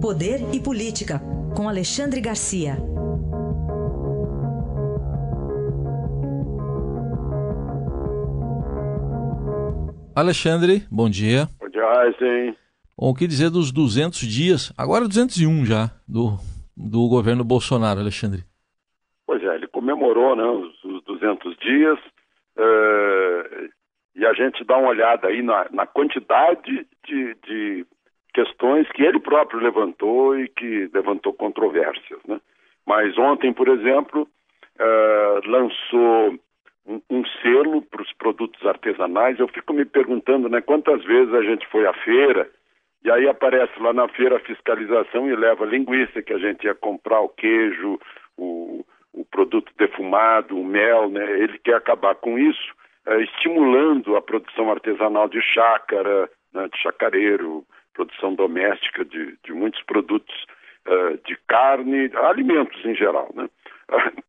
Poder e Política, com Alexandre Garcia. Alexandre, bom dia. Bom dia, sim. Bom, o que dizer dos 200 dias, agora 201 já, do, do governo Bolsonaro, Alexandre? Pois é, ele comemorou né, os, os 200 dias uh, e a gente dá uma olhada aí na, na quantidade de, de, questões que ele próprio levantou e que levantou controvérsias. Né? Mas ontem, por exemplo, uh, lançou um, um selo para os produtos artesanais. Eu fico me perguntando né, quantas vezes a gente foi à feira e aí aparece lá na feira a fiscalização e leva linguiça que a gente ia comprar, o queijo, o, o produto defumado, o mel, né? Ele quer acabar com isso, é, estimulando a produção artesanal de chácara, né, de chacareiro, produção doméstica de, de muitos produtos uh, de carne, alimentos em geral, né?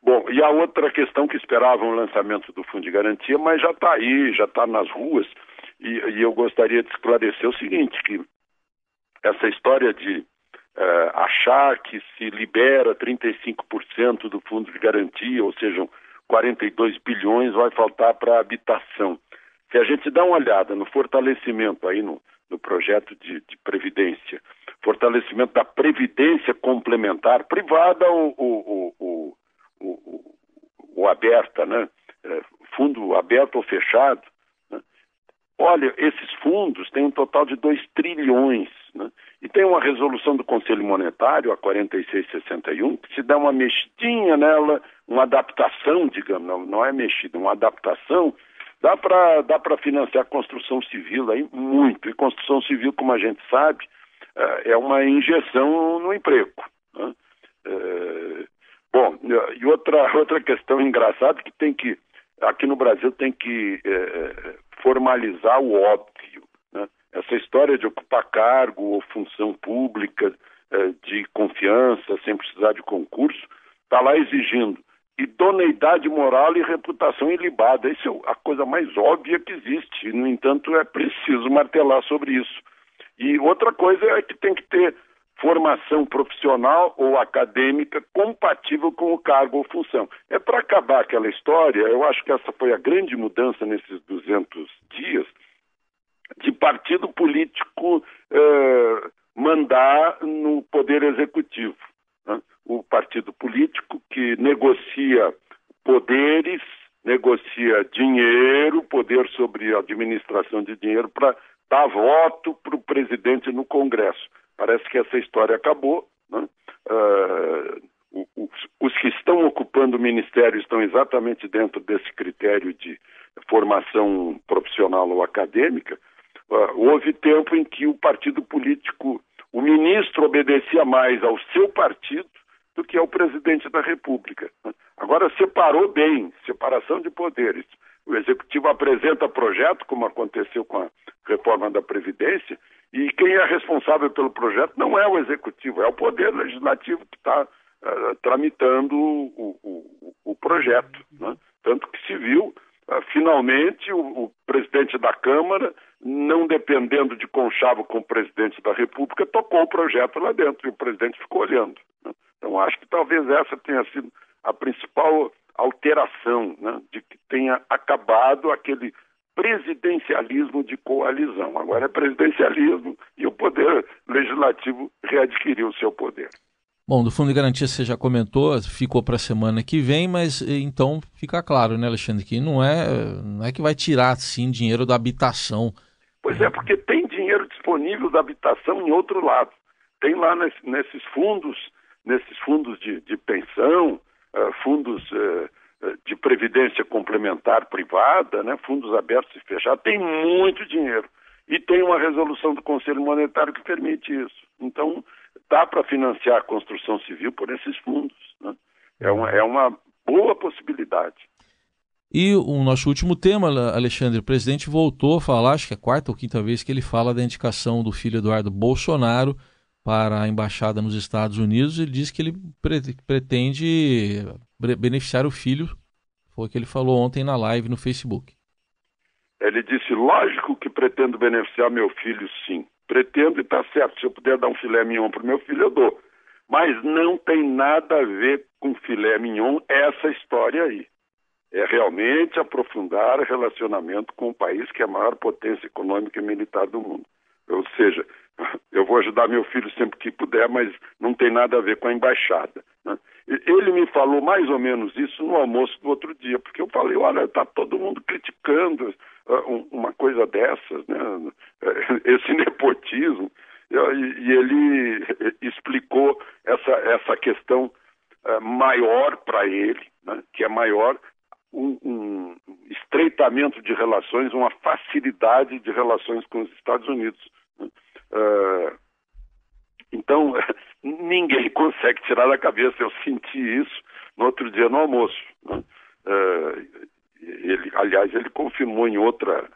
Bom, e a outra questão que esperavam o lançamento do Fundo de Garantia, mas já está aí, já está nas ruas, e, e, eu gostaria de esclarecer o seguinte, que essa história de uh, achar que se libera 35% do Fundo de Garantia, ou seja, 42 bilhões, vai faltar para habitação. Se a gente dá uma olhada no fortalecimento aí no, no projeto de, de Previdência, fortalecimento da Previdência complementar privada ou, ou, ou, o, o, aberta, né? É, fundo aberto ou fechado. Né? Olha, esses fundos têm um total de 2 trilhões. Né? E tem uma resolução do Conselho Monetário, a 4661, que se dá uma mexidinha nela, uma adaptação, digamos, não, não é mexida, uma adaptação, dá para dá financiar a construção civil aí muito. E construção civil, como a gente sabe, é, é uma injeção no emprego. Né? É, Bom, e outra, outra questão engraçada que tem que, aqui no Brasil tem que é, formalizar o óbvio. Né? Essa história de ocupar cargo ou função pública é, de confiança, sem precisar de concurso, está lá exigindo idoneidade moral e reputação ilibada. Isso é a coisa mais óbvia que existe. No entanto, é preciso martelar sobre isso. E outra coisa é que tem que ter formação profissional ou acadêmica compatível com o cargo ou função. É para acabar aquela história, eu acho que essa foi a grande mudança nesses 200 dias, de partido político eh, mandar no poder executivo. Né? O partido político negocia poderes, negocia dinheiro, poder sobre a administração de dinheiro para dar voto para o presidente no Congresso. Parece que essa história acabou. Né? Uh, os, os, que estão ocupando o ministério estão exatamente dentro desse critério de formação profissional ou acadêmica. Uh, houve tempo em que o partido político, o ministro obedecia mais ao seu partido do que ao presidente da República. Né? Agora separou bem, separação de poderes. O executivo apresenta projeto, como aconteceu com a reforma da Previdência, e quem é responsável pelo projeto não é o executivo, é o poder legislativo que está uh, tramitando o, o, o projeto. Né? Tanto que se viu, uh, finalmente, o, o, presidente da Câmara, não dependendo de conchavo com o presidente da República, tocou o projeto lá dentro e o presidente ficou olhando. Então, acho que talvez essa tenha sido a principal alteração, né? de que tenha acabado aquele presidencialismo de coalizão. Agora é presidencialismo e o poder legislativo readquiriu o seu poder. Bom, do Fundo de Garantia você já comentou, ficou para a semana que vem, mas então fica claro, né, Alexandre, que não é, não é que vai tirar, sim, dinheiro da habitação. Pois é, porque tem dinheiro disponível da habitação em outro lado. Tem lá nesse, nesses fundos, nesses fundos de, de pensão, uh, fundos uh, de previdência complementar privada, né, fundos abertos e fechados, tem muito dinheiro. E tem uma resolução do Conselho Monetário que permite isso. Então, dá para financiar a construção civil por esses fundos. Né? É, uma, é uma boa possibilidade. E o nosso último tema, Alexandre, o presidente voltou a falar, acho que é a quarta ou quinta vez que ele fala da indicação do filho Eduardo Bolsonaro para a embaixada nos Estados Unidos. Ele diz que ele pretende beneficiar o filho, foi o que ele falou ontem na live no Facebook. Ele disse: lógico que pretendo beneficiar meu filho, sim. pretendo e está certo. Se eu puder dar um filé mignon para o meu filho, eu dou. Mas não tem nada a ver com filé mignon essa história aí. É realmente aprofundar o relacionamento com o país que é a maior potência econômica e militar do mundo. Ou seja, eu vou ajudar meu filho sempre que puder, mas não tem nada a ver com a embaixada. Né? Ele me falou mais ou menos isso no almoço do outro dia, porque eu falei, olha, está todo mundo criticando uh, uma coisa dessas, né? esse nepotismo. E, ele explicou essa, essa questão uh, maior para ele, né? que é maior um, um, estreitamento de relações, uma facilidade de relações com os Estados Unidos. Né? Uh, então, ninguém consegue tirar da cabeça. Eu senti isso no outro dia no almoço. Né? Uh, ele, aliás, ele confirmou em outra,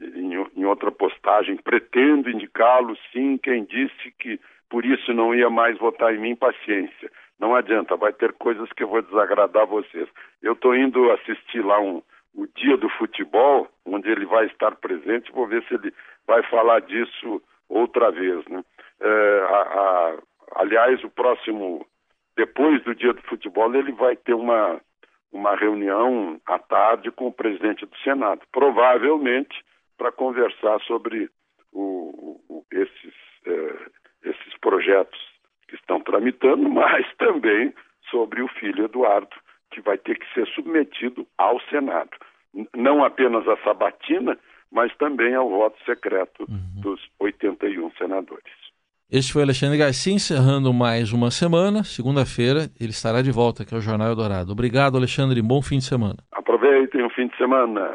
em, em outra postagem, pretendo indicá-lo, sim, quem disse que por isso não ia mais votar em mim, paciência. Não adianta, vai ter coisas que eu vou desagradar vocês. Eu estou indo assistir lá um, o dia do futebol, onde ele vai estar presente, vou ver se ele vai falar disso outra vez. Né? É, a, a, aliás, o próximo, depois do dia do futebol, ele vai ter uma, uma reunião à tarde com o presidente do Senado, provavelmente para conversar sobre o, o, esses, é, esses projetos que estão tramitando, mas também sobre o filho Eduardo, que vai ter que ser submetido ao Senado. Não apenas a sabatina, mas também ao voto secreto uhum. dos 81 senadores. Este foi Alexandre Garcia encerrando mais uma semana. Segunda-feira ele estará de volta aqui ao Jornal Eldorado. Obrigado, Alexandre. Bom fim de semana. Aproveitem o fim de semana.